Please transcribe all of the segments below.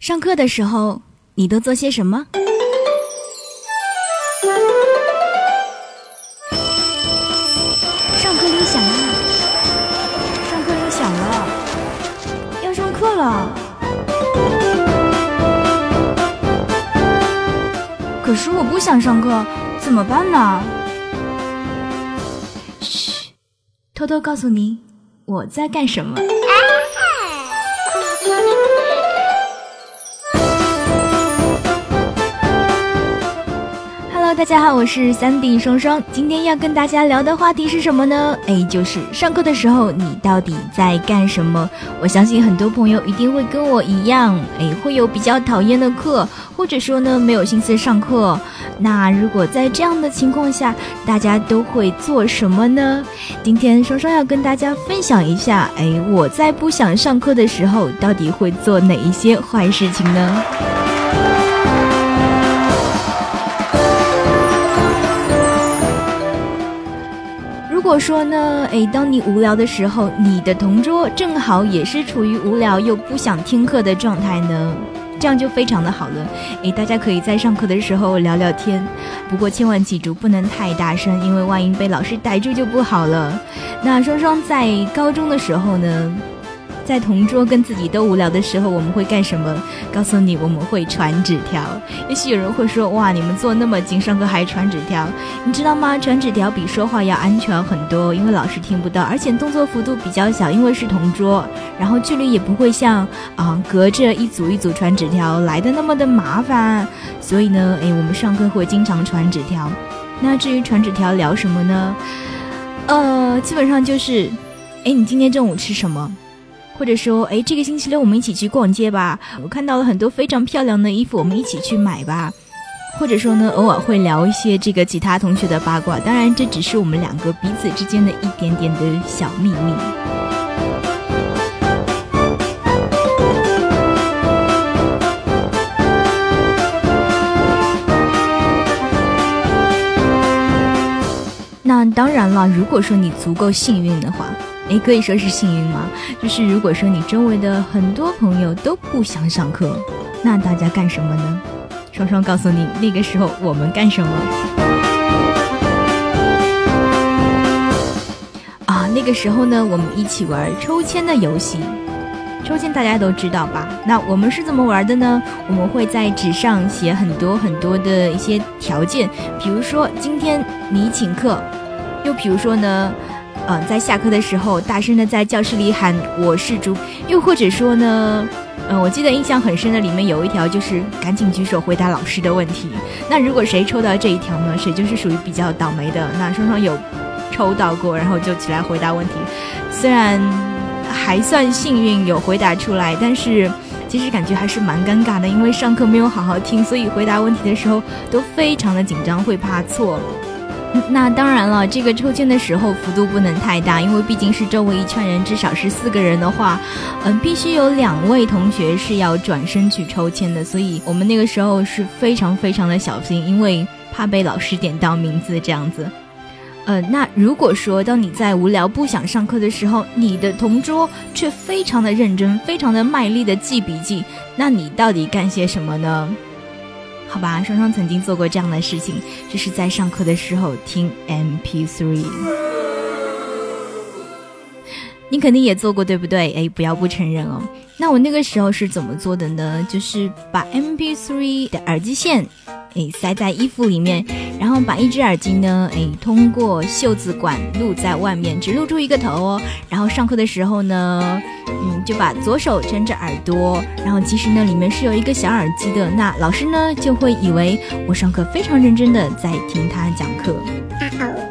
上课的时候，你都做些什么？上课铃响了，上课铃响了，要上课了。可是我不想上课，怎么办呢？嘘，偷偷告诉你，我在干什么。大家好，我是三 D 双双。今天要跟大家聊的话题是什么呢？哎，就是上课的时候你到底在干什么？我相信很多朋友一定会跟我一样，哎，会有比较讨厌的课，或者说呢没有心思上课。那如果在这样的情况下，大家都会做什么呢？今天双双要跟大家分享一下，哎，我在不想上课的时候，到底会做哪一些坏事情呢？如果说呢，诶，当你无聊的时候，你的同桌正好也是处于无聊又不想听课的状态呢，这样就非常的好了。诶，大家可以在上课的时候聊聊天，不过千万记住不能太大声，因为万一被老师逮住就不好了。那双双在高中的时候呢？在同桌跟自己都无聊的时候，我们会干什么？告诉你，我们会传纸条。也许有人会说：“哇，你们坐那么近，上课还传纸条？”你知道吗？传纸条比说话要安全很多，因为老师听不到，而且动作幅度比较小，因为是同桌，然后距离也不会像啊隔着一组一组传纸条来的那么的麻烦。所以呢，诶，我们上课会经常传纸条。那至于传纸条聊什么呢？呃，基本上就是，诶，你今天中午吃什么？或者说，哎，这个星期六我们一起去逛街吧。我看到了很多非常漂亮的衣服，我们一起去买吧。或者说呢，偶尔会聊一些这个其他同学的八卦。当然，这只是我们两个彼此之间的一点点的小秘密。那当然了，如果说你足够幸运的话。诶可以说是幸运吗？就是如果说你周围的很多朋友都不想上课，那大家干什么呢？双双告诉你，那个时候我们干什么？啊，那个时候呢，我们一起玩抽签的游戏。抽签大家都知道吧？那我们是怎么玩的呢？我们会在纸上写很多很多的一些条件，比如说今天你请客，又比如说呢？嗯，在下课的时候，大声的在教室里喊“我是猪”，又或者说呢，嗯，我记得印象很深的里面有一条就是赶紧举手回答老师的问题。那如果谁抽到这一条呢，谁就是属于比较倒霉的。那双双有抽到过，然后就起来回答问题，虽然还算幸运有回答出来，但是其实感觉还是蛮尴尬的，因为上课没有好好听，所以回答问题的时候都非常的紧张，会怕错。那当然了，这个抽签的时候幅度不能太大，因为毕竟是周围一圈人，至少是四个人的话，嗯，必须有两位同学是要转身去抽签的，所以我们那个时候是非常非常的小心，因为怕被老师点到名字这样子。呃，那如果说当你在无聊不想上课的时候，你的同桌却非常的认真、非常的卖力的记笔记，那你到底干些什么呢？好吧，双双曾经做过这样的事情，就是在上课的时候听 MP3。你肯定也做过，对不对？哎，不要不承认哦。那我那个时候是怎么做的呢？就是把 MP3 的耳机线。哎，塞在衣服里面，然后把一只耳机呢，哎，通过袖子管露在外面，只露出一个头哦。然后上课的时候呢，嗯，就把左手撑着耳朵，然后其实呢，里面是有一个小耳机的。那老师呢，就会以为我上课非常认真的在听他讲课。好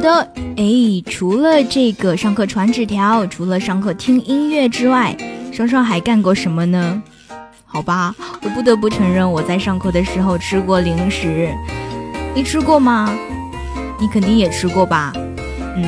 的。哎，除了这个上课传纸条，除了上课听音乐之外，双双还干过什么呢？好吧，我不得不承认，我在上课的时候吃过零食。你吃过吗？你肯定也吃过吧？嗯，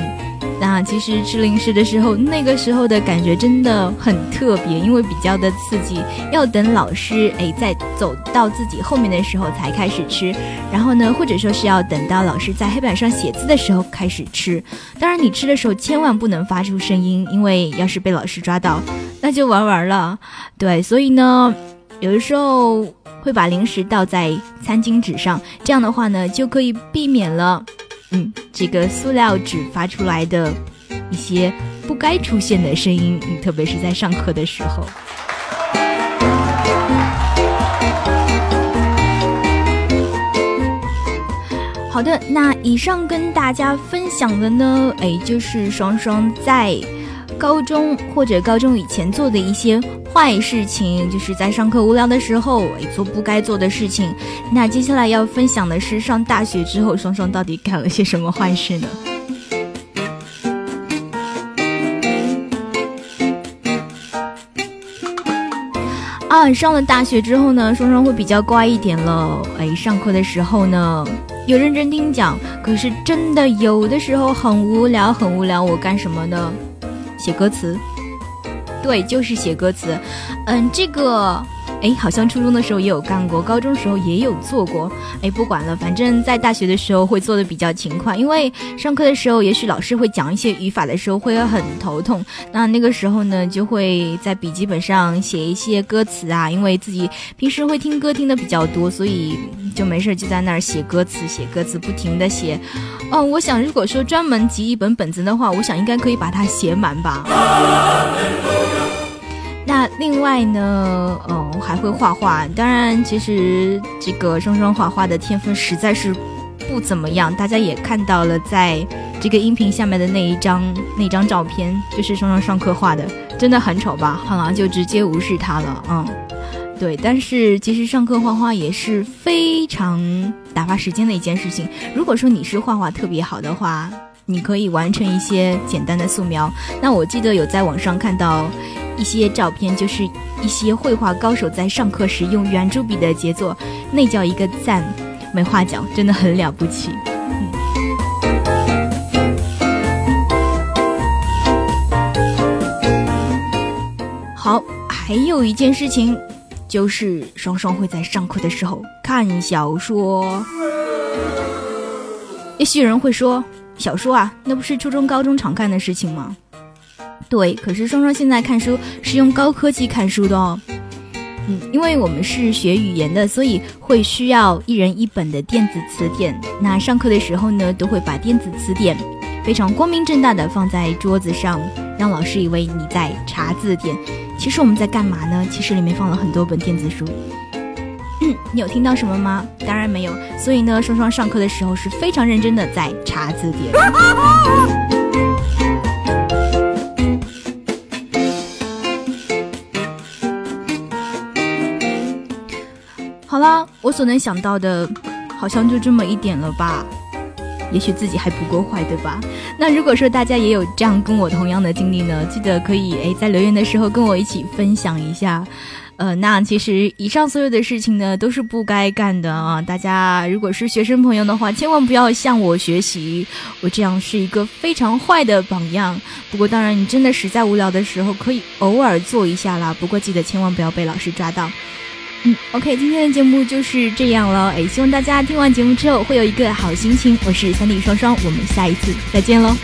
那其实吃零食的时候，那个时候的感觉真的很特别，因为比较的刺激，要等老师哎在走到自己后面的时候才开始吃，然后呢，或者说是要等到老师在黑板上写字的时候开始吃。当然，你吃的时候千万不能发出声音，因为要是被老师抓到，那就玩完了。对，所以呢，有的时候会把零食倒在餐巾纸上，这样的话呢，就可以避免了。嗯，这个塑料纸发出来的一些不该出现的声音，特别是在上课的时候。好的，那以上跟大家分享的呢，哎，就是双双在。高中或者高中以前做的一些坏事情，就是在上课无聊的时候做不该做的事情。那接下来要分享的是上大学之后，双双到底干了些什么坏事呢？啊，上了大学之后呢，双双会比较乖一点了。哎，上课的时候呢，有认真听讲，可是真的有的时候很无聊，很无聊，我干什么呢？写歌词，对，就是写歌词。嗯，这个。哎，好像初中的时候也有干过，高中时候也有做过。哎，不管了，反正在大学的时候会做的比较勤快，因为上课的时候，也许老师会讲一些语法的时候会很头痛。那那个时候呢，就会在笔记本上写一些歌词啊，因为自己平时会听歌听的比较多，所以就没事就在那儿写歌词，写歌词，不停的写。哦，我想如果说专门集一本本子的话，我想应该可以把它写满吧。另外呢，嗯，还会画画。当然，其实这个双双画画的天分实在是不怎么样。大家也看到了，在这个音频下面的那一张那张照片，就是双双上课画的，真的很丑吧？好了，就直接无视他了。嗯，对。但是其实上课画画也是非常打发时间的一件事情。如果说你是画画特别好的话，你可以完成一些简单的素描。那我记得有在网上看到。一些照片就是一些绘画高手在上课时用圆珠笔的杰作，那叫一个赞，没话讲，真的很了不起。好，还有一件事情，就是双双会在上课的时候看小说。也许有人会说，小说啊，那不是初中、高中常干的事情吗？对，可是双双现在看书是用高科技看书的哦。嗯，因为我们是学语言的，所以会需要一人一本的电子词典。那上课的时候呢，都会把电子词典非常光明正大的放在桌子上，让老师以为你在查字典。其实我们在干嘛呢？其实里面放了很多本电子书。你有听到什么吗？当然没有。所以呢，双双上课的时候是非常认真的在查字典。我所能想到的，好像就这么一点了吧。也许自己还不够坏，对吧？那如果说大家也有这样跟我同样的经历呢，记得可以诶在留言的时候跟我一起分享一下。呃，那其实以上所有的事情呢，都是不该干的啊。大家如果是学生朋友的话，千万不要向我学习，我这样是一个非常坏的榜样。不过当然，你真的实在无聊的时候，可以偶尔做一下啦。不过记得千万不要被老师抓到。嗯，OK，今天的节目就是这样了。哎，希望大家听完节目之后会有一个好心情。我是三弟双双，我们下一次再见喽。